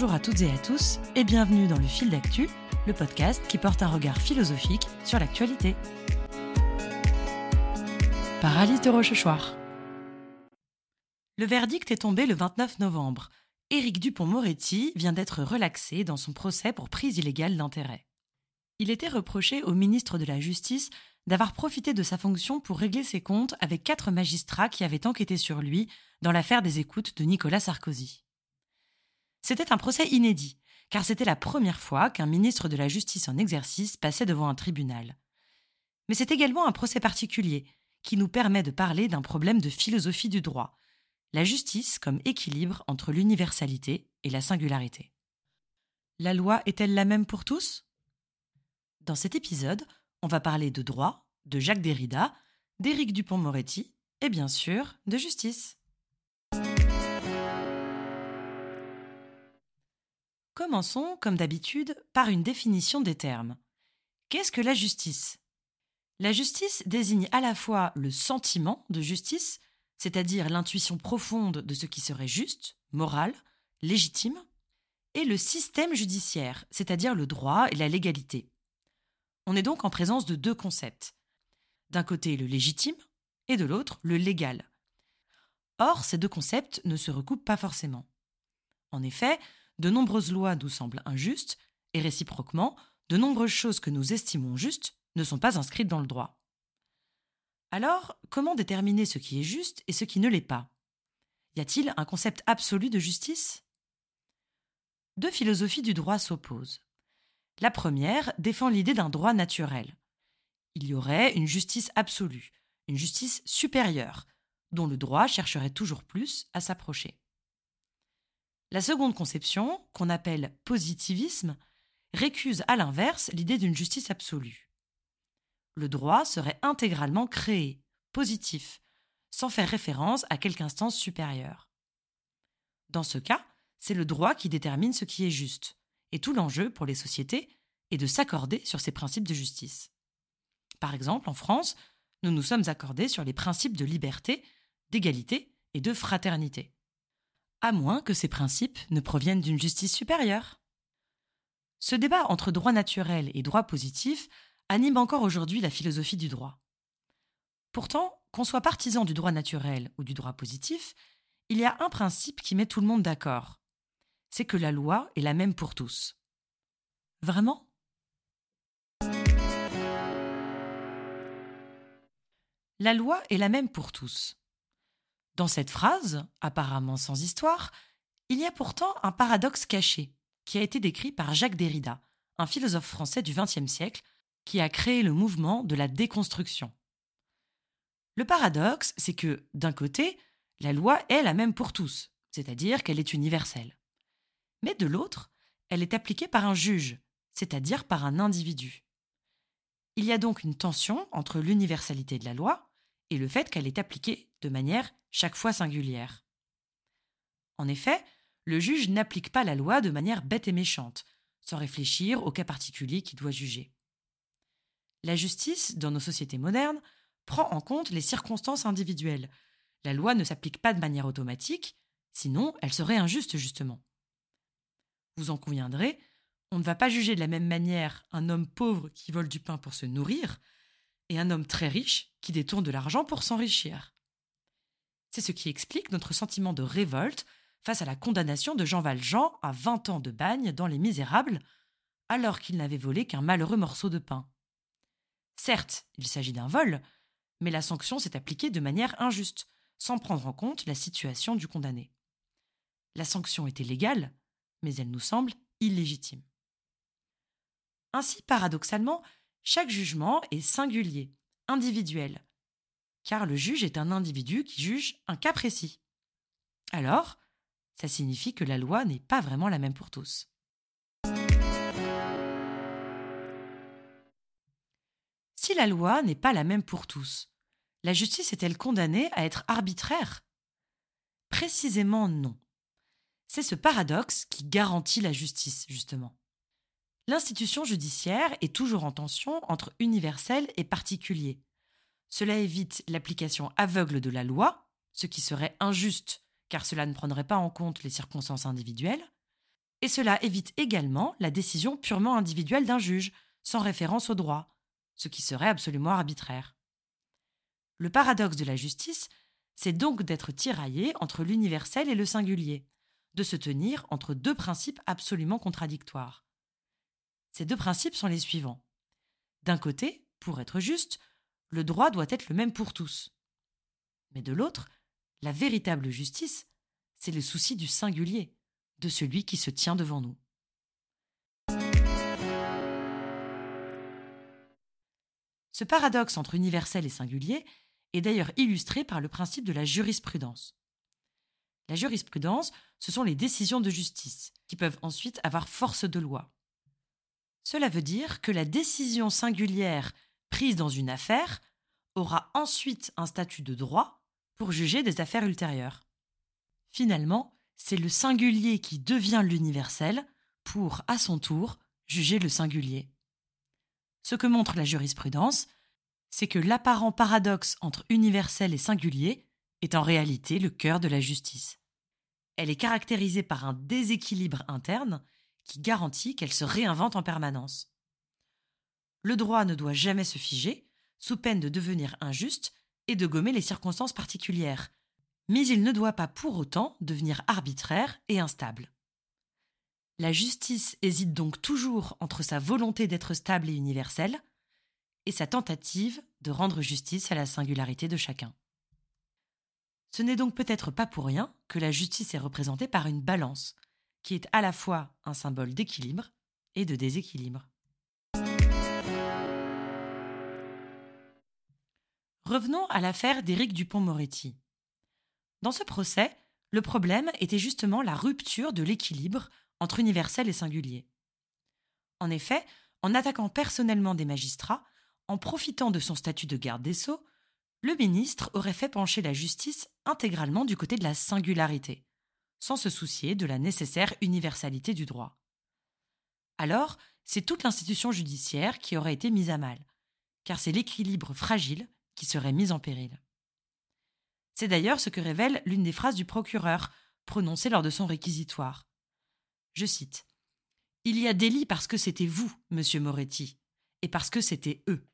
Bonjour à toutes et à tous et bienvenue dans le fil d'actu, le podcast qui porte un regard philosophique sur l'actualité. Par Alice de Rochechouart. Le verdict est tombé le 29 novembre. Éric Dupont-Moretti vient d'être relaxé dans son procès pour prise illégale d'intérêt. Il était reproché au ministre de la Justice d'avoir profité de sa fonction pour régler ses comptes avec quatre magistrats qui avaient enquêté sur lui dans l'affaire des écoutes de Nicolas Sarkozy. C'était un procès inédit, car c'était la première fois qu'un ministre de la Justice en exercice passait devant un tribunal. Mais c'est également un procès particulier, qui nous permet de parler d'un problème de philosophie du droit, la justice comme équilibre entre l'universalité et la singularité. La loi est-elle la même pour tous? Dans cet épisode, on va parler de droit, de Jacques Derrida, d'Éric Dupont-Moretti et bien sûr de justice. Commençons, comme d'habitude, par une définition des termes. Qu'est-ce que la justice? La justice désigne à la fois le sentiment de justice, c'est-à-dire l'intuition profonde de ce qui serait juste, moral, légitime, et le système judiciaire, c'est-à-dire le droit et la légalité. On est donc en présence de deux concepts. D'un côté le légitime et de l'autre le légal. Or, ces deux concepts ne se recoupent pas forcément. En effet, de nombreuses lois nous semblent injustes, et réciproquement, de nombreuses choses que nous estimons justes ne sont pas inscrites dans le droit. Alors, comment déterminer ce qui est juste et ce qui ne l'est pas? Y a-t-il un concept absolu de justice? Deux philosophies du droit s'opposent. La première défend l'idée d'un droit naturel. Il y aurait une justice absolue, une justice supérieure, dont le droit chercherait toujours plus à s'approcher. La seconde conception, qu'on appelle positivisme, récuse à l'inverse l'idée d'une justice absolue. Le droit serait intégralement créé, positif, sans faire référence à quelque instance supérieure. Dans ce cas, c'est le droit qui détermine ce qui est juste, et tout l'enjeu pour les sociétés est de s'accorder sur ces principes de justice. Par exemple, en France, nous nous sommes accordés sur les principes de liberté, d'égalité et de fraternité à moins que ces principes ne proviennent d'une justice supérieure. Ce débat entre droit naturel et droit positif anime encore aujourd'hui la philosophie du droit. Pourtant, qu'on soit partisan du droit naturel ou du droit positif, il y a un principe qui met tout le monde d'accord. C'est que la loi est la même pour tous. Vraiment? La loi est la même pour tous. Dans cette phrase, apparemment sans histoire, il y a pourtant un paradoxe caché, qui a été décrit par Jacques Derrida, un philosophe français du XXe siècle, qui a créé le mouvement de la déconstruction. Le paradoxe, c'est que, d'un côté, la loi est la même pour tous, c'est-à-dire qu'elle est universelle. Mais de l'autre, elle est appliquée par un juge, c'est-à-dire par un individu. Il y a donc une tension entre l'universalité de la loi et le fait qu'elle est appliquée de manière chaque fois singulière. En effet, le juge n'applique pas la loi de manière bête et méchante, sans réfléchir au cas particulier qu'il doit juger. La justice, dans nos sociétés modernes, prend en compte les circonstances individuelles. La loi ne s'applique pas de manière automatique, sinon elle serait injuste justement. Vous en conviendrez, on ne va pas juger de la même manière un homme pauvre qui vole du pain pour se nourrir et un homme très riche qui détourne de l'argent pour s'enrichir. C'est ce qui explique notre sentiment de révolte face à la condamnation de Jean Valjean à 20 ans de bagne dans Les Misérables, alors qu'il n'avait volé qu'un malheureux morceau de pain. Certes, il s'agit d'un vol, mais la sanction s'est appliquée de manière injuste, sans prendre en compte la situation du condamné. La sanction était légale, mais elle nous semble illégitime. Ainsi, paradoxalement, chaque jugement est singulier, individuel, car le juge est un individu qui juge un cas précis. Alors, ça signifie que la loi n'est pas vraiment la même pour tous. Si la loi n'est pas la même pour tous, la justice est-elle condamnée à être arbitraire? Précisément non. C'est ce paradoxe qui garantit la justice, justement. L'institution judiciaire est toujours en tension entre universel et particulier. Cela évite l'application aveugle de la loi, ce qui serait injuste car cela ne prendrait pas en compte les circonstances individuelles, Et cela évite également la décision purement individuelle d'un juge, sans référence au droit, ce qui serait absolument arbitraire. Le paradoxe de la justice, c'est donc d'être tiraillé entre l'universel et le singulier, de se tenir entre deux principes absolument contradictoires. Ces deux principes sont les suivants. D'un côté, pour être juste, le droit doit être le même pour tous. Mais de l'autre, la véritable justice, c'est le souci du singulier, de celui qui se tient devant nous. Ce paradoxe entre universel et singulier est d'ailleurs illustré par le principe de la jurisprudence. La jurisprudence, ce sont les décisions de justice, qui peuvent ensuite avoir force de loi. Cela veut dire que la décision singulière prise dans une affaire aura ensuite un statut de droit pour juger des affaires ultérieures. Finalement, c'est le singulier qui devient l'universel pour, à son tour, juger le singulier. Ce que montre la jurisprudence, c'est que l'apparent paradoxe entre universel et singulier est en réalité le cœur de la justice. Elle est caractérisée par un déséquilibre interne qui garantit qu'elle se réinvente en permanence. Le droit ne doit jamais se figer, sous peine de devenir injuste et de gommer les circonstances particulières, mais il ne doit pas pour autant devenir arbitraire et instable. La justice hésite donc toujours entre sa volonté d'être stable et universelle et sa tentative de rendre justice à la singularité de chacun. Ce n'est donc peut-être pas pour rien que la justice est représentée par une balance, qui est à la fois un symbole d'équilibre et de déséquilibre. Revenons à l'affaire d'Éric Dupont-Moretti. Dans ce procès, le problème était justement la rupture de l'équilibre entre universel et singulier. En effet, en attaquant personnellement des magistrats, en profitant de son statut de garde des sceaux, le ministre aurait fait pencher la justice intégralement du côté de la singularité, sans se soucier de la nécessaire universalité du droit. Alors, c'est toute l'institution judiciaire qui aurait été mise à mal, car c'est l'équilibre fragile qui serait mis en péril. C'est d'ailleurs ce que révèle l'une des phrases du procureur, prononcée lors de son réquisitoire. Je cite Il y a délit parce que c'était vous, monsieur Moretti, et parce que c'était eux.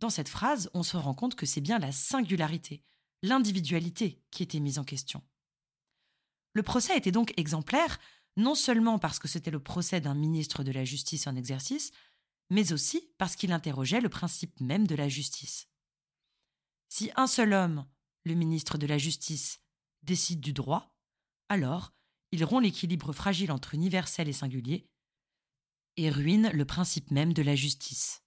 Dans cette phrase, on se rend compte que c'est bien la singularité, l'individualité qui était mise en question. Le procès était donc exemplaire, non seulement parce que c'était le procès d'un ministre de la Justice en exercice, mais aussi parce qu'il interrogeait le principe même de la justice. Si un seul homme, le ministre de la Justice, décide du droit, alors il rompt l'équilibre fragile entre universel et singulier et ruine le principe même de la justice.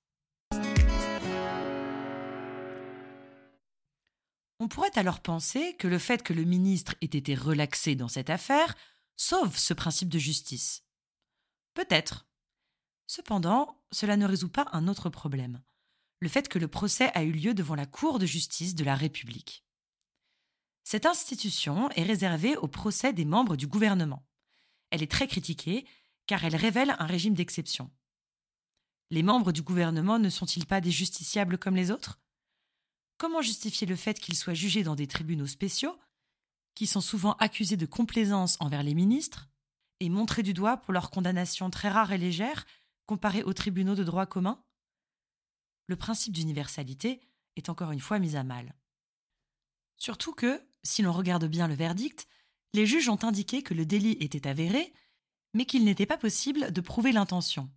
On pourrait alors penser que le fait que le ministre ait été relaxé dans cette affaire sauve ce principe de justice. Peut-être. Cependant, cela ne résout pas un autre problème le fait que le procès a eu lieu devant la Cour de justice de la République. Cette institution est réservée au procès des membres du gouvernement. Elle est très critiquée car elle révèle un régime d'exception. Les membres du gouvernement ne sont-ils pas des justiciables comme les autres? Comment justifier le fait qu'ils soient jugés dans des tribunaux spéciaux, qui sont souvent accusés de complaisance envers les ministres, et montrés du doigt pour leurs condamnations très rares et légères comparées aux tribunaux de droit commun? Le principe d'universalité est encore une fois mis à mal. Surtout que, si l'on regarde bien le verdict, les juges ont indiqué que le délit était avéré, mais qu'il n'était pas possible de prouver l'intention.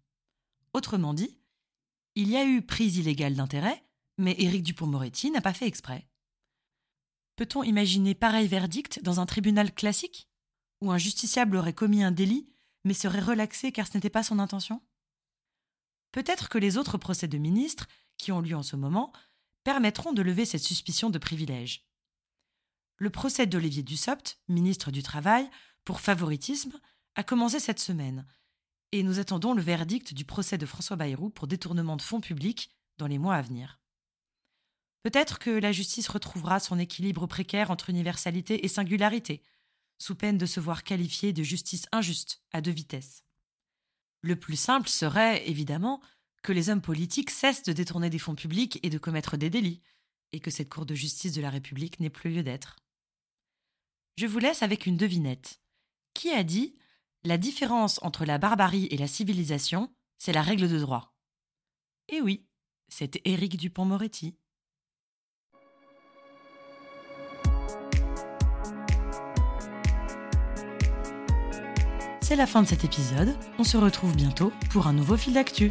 Autrement dit, il y a eu prise illégale d'intérêt, mais Éric Dupont-Moretti n'a pas fait exprès. Peut-on imaginer pareil verdict dans un tribunal classique, où un justiciable aurait commis un délit, mais serait relaxé car ce n'était pas son intention? Peut-être que les autres procès de ministres, qui ont lieu en ce moment, permettront de lever cette suspicion de privilège. Le procès d'Olivier Dussopt, ministre du Travail, pour favoritisme, a commencé cette semaine, et nous attendons le verdict du procès de François Bayrou pour détournement de fonds publics dans les mois à venir. Peut-être que la justice retrouvera son équilibre précaire entre universalité et singularité, sous peine de se voir qualifiée de justice injuste à deux vitesses. Le plus simple serait, évidemment, que les hommes politiques cessent de détourner des fonds publics et de commettre des délits, et que cette Cour de justice de la République n'ait plus lieu d'être. Je vous laisse avec une devinette. Qui a dit La différence entre la barbarie et la civilisation, c'est la règle de droit? Et oui, c'était Éric Dupont-Moretti. C'est la fin de cet épisode. On se retrouve bientôt pour un nouveau fil d'actu.